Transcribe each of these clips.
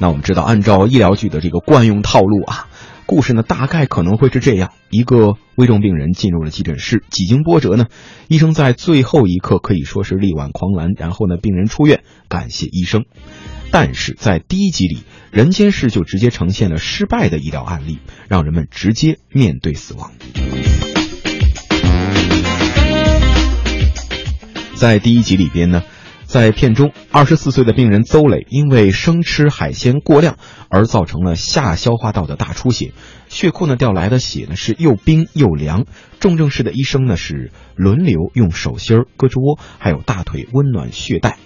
那我们知道，按照医疗剧的这个惯用套路啊，故事呢大概可能会是这样：一个危重病人进入了急诊室，几经波折呢，医生在最后一刻可以说是力挽狂澜，然后呢，病人出院，感谢医生。但是在第一集里，《人间世》就直接呈现了失败的医疗案例，让人们直接面对死亡。在第一集里边呢，在片中，二十四岁的病人邹磊因为生吃海鲜过量而造成了下消化道的大出血，血库呢调来的血呢是又冰又凉，重症室的医生呢是轮流用手心儿、胳肢窝还有大腿温暖血袋。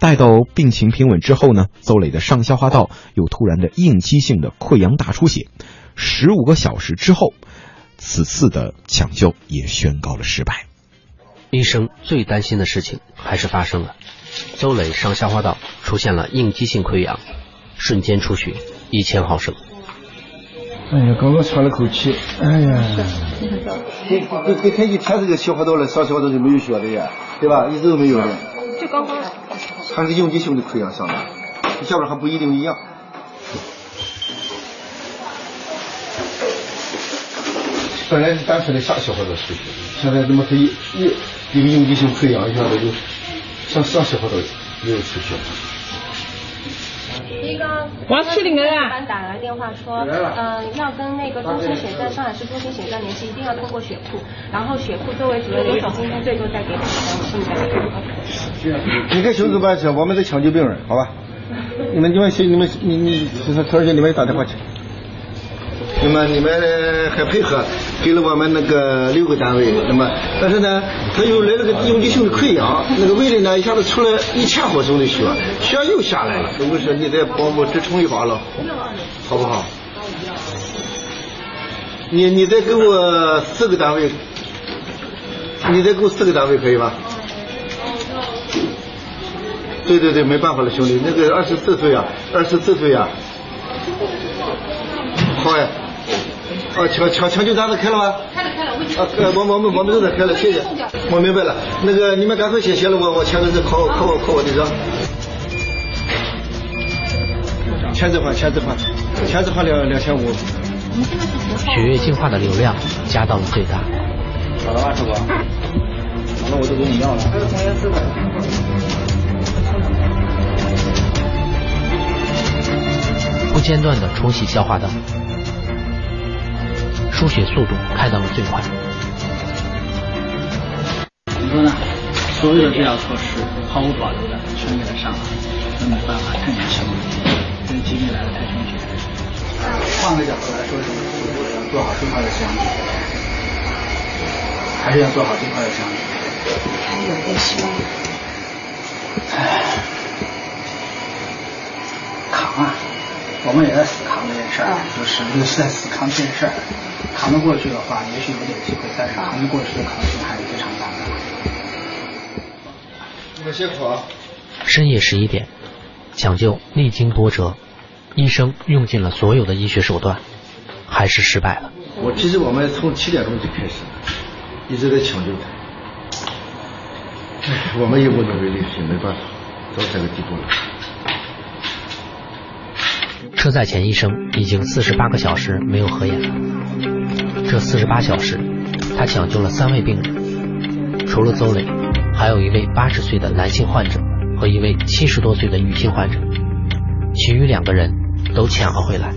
待到病情平稳之后呢，邹磊的上消化道又突然的应激性的溃疡大出血，十五个小时之后，此次的抢救也宣告了失败。医生最担心的事情还是发生了，邹磊上消化道出现了应激性溃疡，瞬间出血一千毫升。哎呀，刚刚喘了口气，哎呀，给给给他一天这个消化道了，上消化道就没有血了呀，对吧？一直都没有的。就刚刚。还是应激性的溃疡上的，下边还不一定一样。本来是单纯的下消化道出血，现在怎么可以一一个应激性溃疡一下子就上上消化道没有出血？一个王七零啊，班打来电话说，嗯，要跟那个中心血站，上海市中心血站联系，一定要通过血库，然后血库作为主任联系，今天最多再给两张，现在。你跟熊主办去，我们在抢救病人，好吧？你们你们你们你你同学你们打电话去。那么你们还配合给了我们那个六个单位，那么但是呢，他又来了个应激性的溃疡，那个胃里呢一下子出了一千毫升的血，血又下来了。我说你再帮我支撑一把了，好不好？你你再给我四个单位，你再给我四个单位可以吧？对对对，没办法了，兄弟，那个二十四岁啊，二十四岁啊，好呀。啊，抢抢抢救单子开了吗？开了开了，啊，我我们我们都在开了，谢谢。我明白了，那个你们赶快写写了，我我签个字，考考我考我的章。签字款签字款，签字款两两千五。血液净化的流量加到了最大。好了吧，师傅？那我就给你要了。不间断的冲洗消化道。输血速度开到了最快。怎么说呢？所有的治疗措施毫无保留的全给他上了，那没办法，更加强因为疾病来的太凶险。换个角度来说，是要做好这块的项目，还是要做好这块的项目。还有点希望。唉，扛啊！我们也在死扛这件事儿，就是就是在死扛这件事儿。扛得过去的话，也许有点机会，但是扛不过去的可能性还是非常大的。你们辛苦啊！深夜十一点，抢救历经波折，医生用尽了所有的医学手段，还是失败了。我其实我们从七点钟就开始，一直在抢救他。唉，我们也无能为力，也没办法，到这个地步了。车载前医生已经四十八个小时没有合眼了。这四十八小时，他抢救了三位病人，除了邹磊，还有一位八十岁的男性患者和一位七十多岁的女性患者，其余两个人都抢了回来。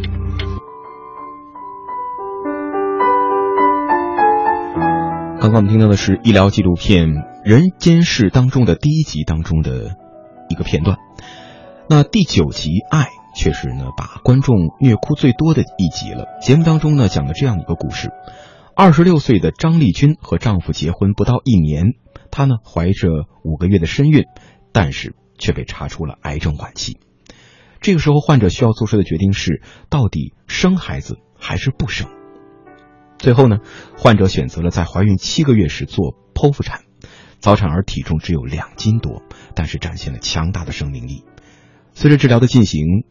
刚刚我们听到的是医疗纪录片《人间世》当中的第一集当中的一个片段，那第九集《爱》。确实呢，把观众虐哭最多的一集了。节目当中呢，讲了这样一个故事：二十六岁的张丽君和丈夫结婚不到一年，她呢怀着五个月的身孕，但是却被查出了癌症晚期。这个时候，患者需要做出的决定是：到底生孩子还是不生？最后呢，患者选择了在怀孕七个月时做剖腹产，早产儿体重只有两斤多，但是展现了强大的生命力。随着治疗的进行。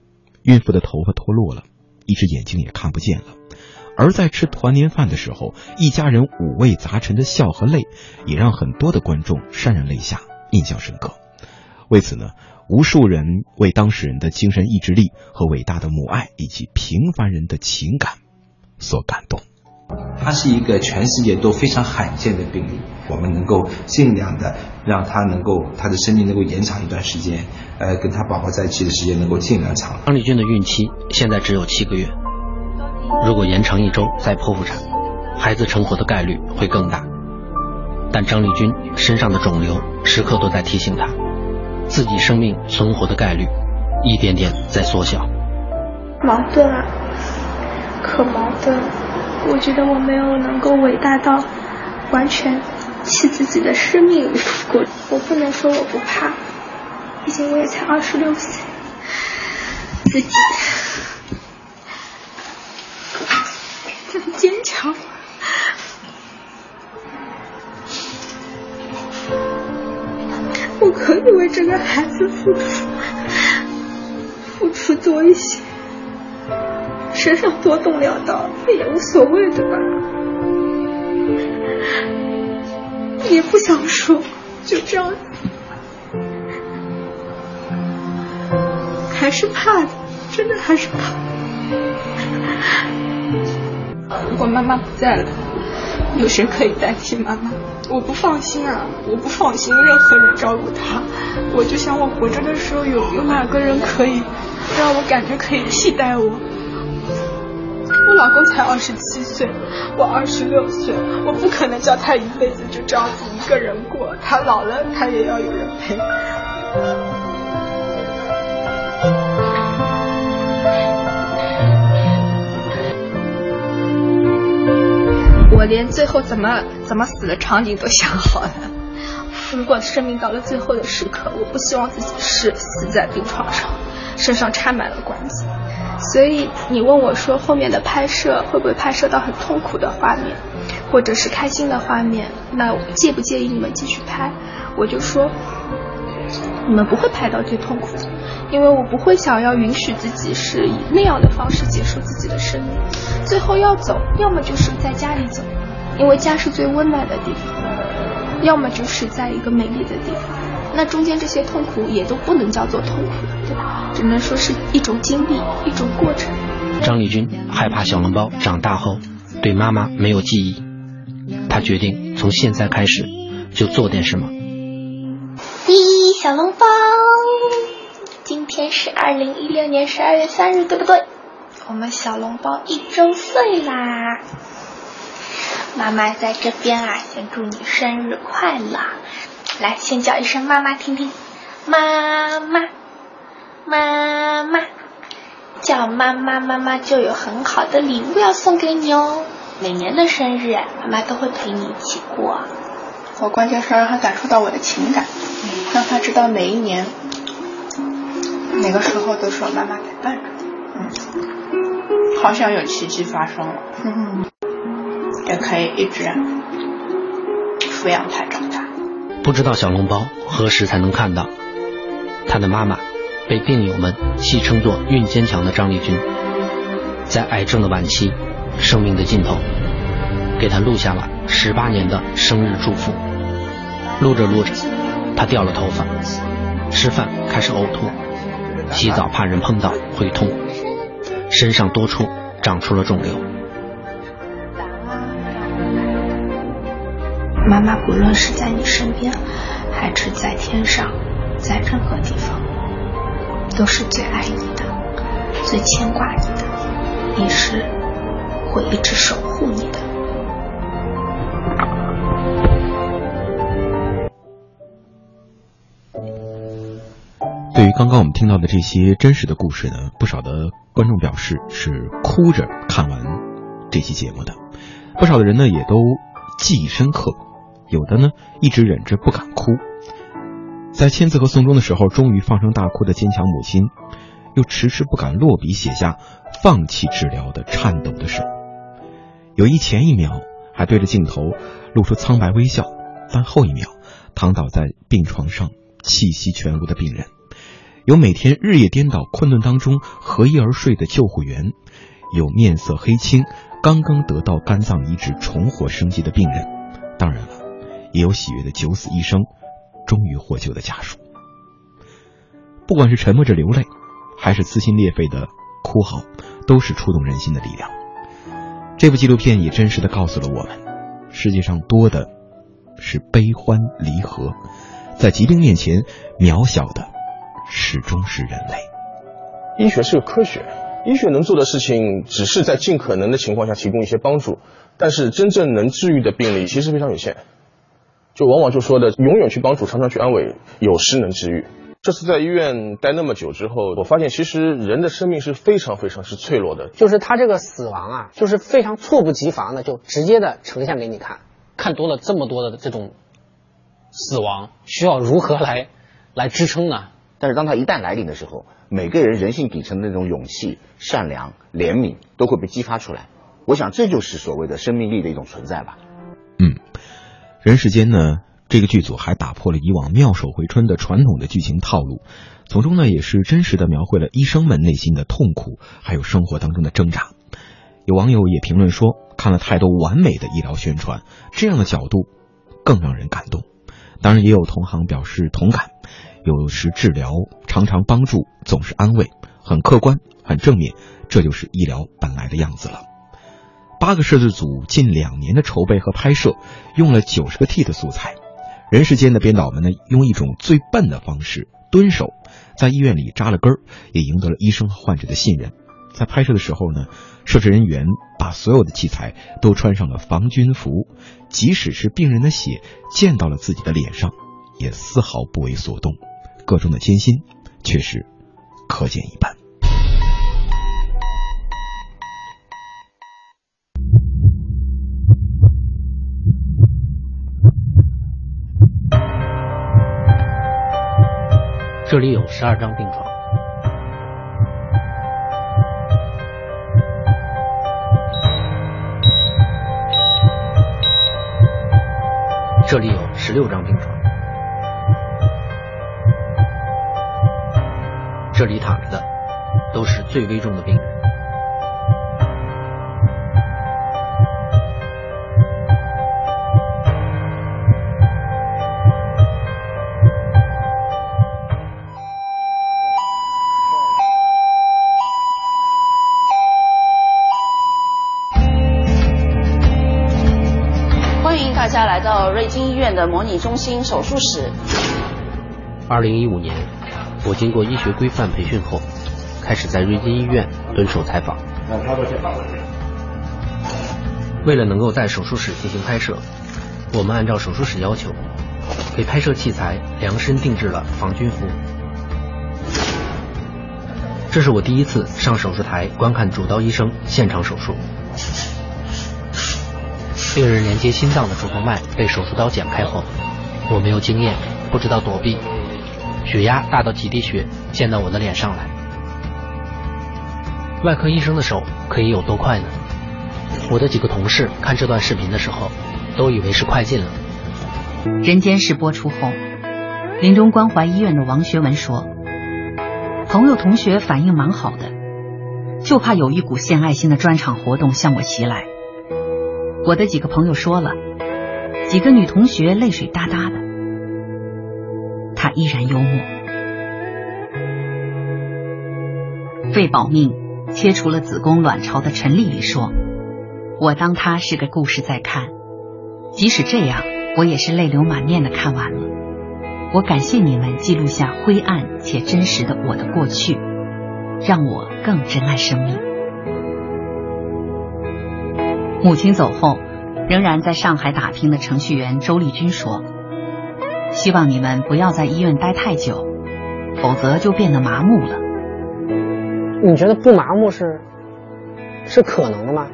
孕妇的头发脱落了，一只眼睛也看不见了。而在吃团年饭的时候，一家人五味杂陈的笑和泪，也让很多的观众潸然泪下，印象深刻。为此呢，无数人为当事人的精神意志力和伟大的母爱以及平凡人的情感所感动。他是一个全世界都非常罕见的病例，我们能够尽量的让他能够他的生命能够延长一段时间，呃，跟他宝宝在一起的时间能够尽量长。张丽君的孕期现在只有七个月，如果延长一周再剖腹产，孩子成活的概率会更大。但张丽君身上的肿瘤时刻都在提醒她，自己生命存活的概率一点点在缩小。矛盾啊，可矛盾。我觉得我没有能够伟大到完全弃自己的生命于不顾。我不能说我不怕，毕竟我也才二十六岁，自己这么坚强。我可以为这个孩子付出，付出多一些。身上多动两刀也无所谓的吧，也不想说，就这样，还是怕的，真的还是怕。如果妈妈不在了，有谁可以代替妈妈？我不放心啊，我不放心任何人照顾她，我就想我活着的时候有有哪个人可以让我感觉可以替代我。我老公才二十七岁，我二十六岁，我不可能叫他一辈子就这样子一个人过，他老了他也要有人陪。我连最后怎么怎么死的场景都想好了。如果生命到了最后的时刻，我不希望自己是死在病床上，身上插满了管子。所以你问我说后面的拍摄会不会拍摄到很痛苦的画面，或者是开心的画面？那介不介意你们继续拍？我就说，你们不会拍到最痛苦的，因为我不会想要允许自己是以那样的方式结束自己的生命。最后要走，要么就是在家里走，因为家是最温暖的地方；要么就是在一个美丽的地方。那中间这些痛苦也都不能叫做痛苦，对吧？只能说是一种经历，一种过程。张丽君害怕小笼包长大后对妈妈没有记忆，她决定从现在开始就做点什么。咦，小笼包，今天是二零一六年十二月三日，对不对？我们小笼包一周岁啦！妈妈在这边啊，先祝你生日快乐。来，先叫一声妈妈听听，妈妈，妈妈，叫妈妈，妈妈就有很好的礼物要送给你哦。每年的生日，妈妈都会陪你一起过。我关键是让他感受到我的情感，让他知道每一年，哪个时候都是我妈妈陪伴着。嗯，好想有奇迹发生了。嗯，也可以一直抚养他长大。不知道小笼包何时才能看到他的妈妈，被病友们戏称作“孕坚强”的张丽君，在癌症的晚期，生命的尽头，给他录下了十八年的生日祝福。录着录着，他掉了头发，吃饭开始呕吐，洗澡怕人碰到会痛，身上多处长出了肿瘤。妈妈，不论是在你身边，还是在天上，在任何地方，都是最爱你的，最牵挂你的，也是会一直守护你的。对于刚刚我们听到的这些真实的故事呢，不少的观众表示是哭着看完这期节目的，不少的人呢也都记忆深刻。有的呢，一直忍着不敢哭，在签字和送终的时候，终于放声大哭的坚强母亲，又迟迟不敢落笔写下放弃治疗的颤抖的手。有一前一秒还对着镜头露出苍白微笑，但后一秒躺倒在病床上气息全无的病人，有每天日夜颠倒困顿当中合衣而睡的救护员，有面色黑青刚刚得到肝脏移植重获生机的病人，当然了。也有喜悦的九死一生，终于获救的家属。不管是沉默着流泪，还是撕心裂肺的哭嚎，都是触动人心的力量。这部纪录片也真实的告诉了我们，世界上多的是悲欢离合，在疾病面前，渺小的始终是人类。医学是个科学，医学能做的事情只是在尽可能的情况下提供一些帮助，但是真正能治愈的病例其实非常有限。就往往就说的永远去帮助，常常去安慰，有时能治愈。这次在医院待那么久之后，我发现其实人的生命是非常非常是脆弱的。就是他这个死亡啊，就是非常猝不及防的，就直接的呈现给你看。看多了这么多的这种死亡，需要如何来来支撑呢？但是当他一旦来临的时候，每个人人性底层的那种勇气、善良、怜悯都会被激发出来。我想这就是所谓的生命力的一种存在吧。嗯，人世间呢？这个剧组还打破了以往妙手回春的传统的剧情套路，从中呢也是真实的描绘了医生们内心的痛苦，还有生活当中的挣扎。有网友也评论说，看了太多完美的医疗宣传，这样的角度更让人感动。当然，也有同行表示同感，有时治疗常常帮助，总是安慰，很客观，很正面，这就是医疗本来的样子了。八个摄制组近两年的筹备和拍摄，用了九十个 T 的素材。人世间的编导们呢，用一种最笨的方式蹲守，在医院里扎了根儿，也赢得了医生和患者的信任。在拍摄的时候呢，摄制人员把所有的器材都穿上了防菌服，即使是病人的血溅到了自己的脸上，也丝毫不为所动。个中的艰辛，却是可见一斑。这里有十二张病床，这里有十六张病床，这里躺着的都是最危重的病人。的模拟中心手术室。二零一五年，我经过医学规范培训后，开始在瑞金医院蹲守采访。为了能够在手术室进行拍摄，我们按照手术室要求，给拍摄器材量身定制了防菌服。这是我第一次上手术台观看主刀医生现场手术。病人连接心脏的主动脉被手术刀剪开后，我没有经验，不知道躲避，血压大到几滴血溅到我的脸上来。外科医生的手可以有多快呢？我的几个同事看这段视频的时候，都以为是快进了。人间世播出后，临终关怀医院的王学文说：“朋友同学反应蛮好的，就怕有一股献爱心的专场活动向我袭来。”我的几个朋友说了，几个女同学泪水哒哒的，他依然幽默。为保命切除了子宫卵巢的陈丽丽说：“我当她是个故事在看，即使这样，我也是泪流满面的看完了。我感谢你们记录下灰暗且真实的我的过去，让我更珍爱生命。”母亲走后，仍然在上海打拼的程序员周丽君说：“希望你们不要在医院待太久，否则就变得麻木了。”你觉得不麻木是是可能的吗？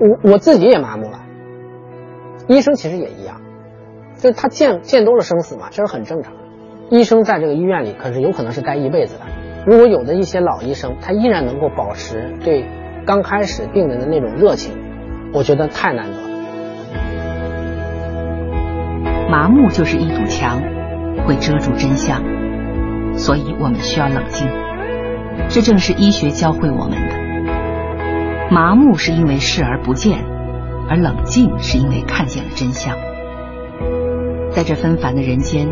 我我自己也麻木了，医生其实也一样，就他见见多了生死嘛，这是很正常。医生在这个医院里可是有可能是待一辈子的。如果有的一些老医生，他依然能够保持对。刚开始病人的那种热情，我觉得太难得了。麻木就是一堵墙，会遮住真相，所以我们需要冷静。这正是医学教会我们的。麻木是因为视而不见，而冷静是因为看见了真相。在这纷繁的人间，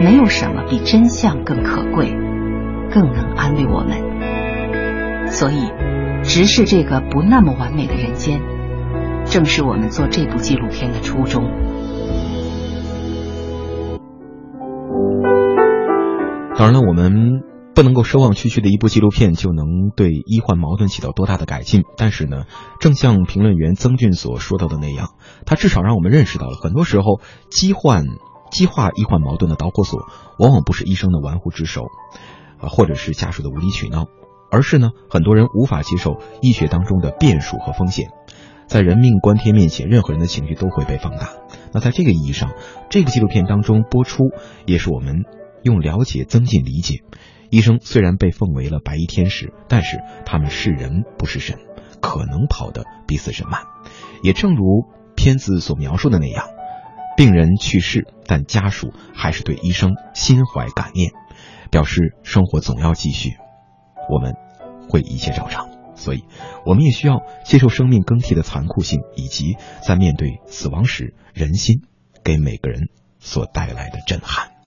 没有什么比真相更可贵，更能安慰我们。所以，直视这个不那么完美的人间，正是我们做这部纪录片的初衷。当然了，我们不能够奢望区区的一部纪录片就能对医患矛盾起到多大的改进。但是呢，正像评论员曾俊所说到的那样，他至少让我们认识到了，很多时候激患激化医患矛盾的导火索，往往不是医生的玩忽职守，啊，或者是家属的无理取闹，而是呢，很多人无法接受医学当中的变数和风险。在人命关天面前，任何人的情绪都会被放大。那在这个意义上，这个纪录片当中播出，也是我们。用了解增进理解，医生虽然被奉为了白衣天使，但是他们是人不是神，可能跑得比死神慢。也正如片子所描述的那样，病人去世，但家属还是对医生心怀感念，表示生活总要继续，我们会一切照常。所以，我们也需要接受生命更替的残酷性，以及在面对死亡时人心给每个人所带来的震撼。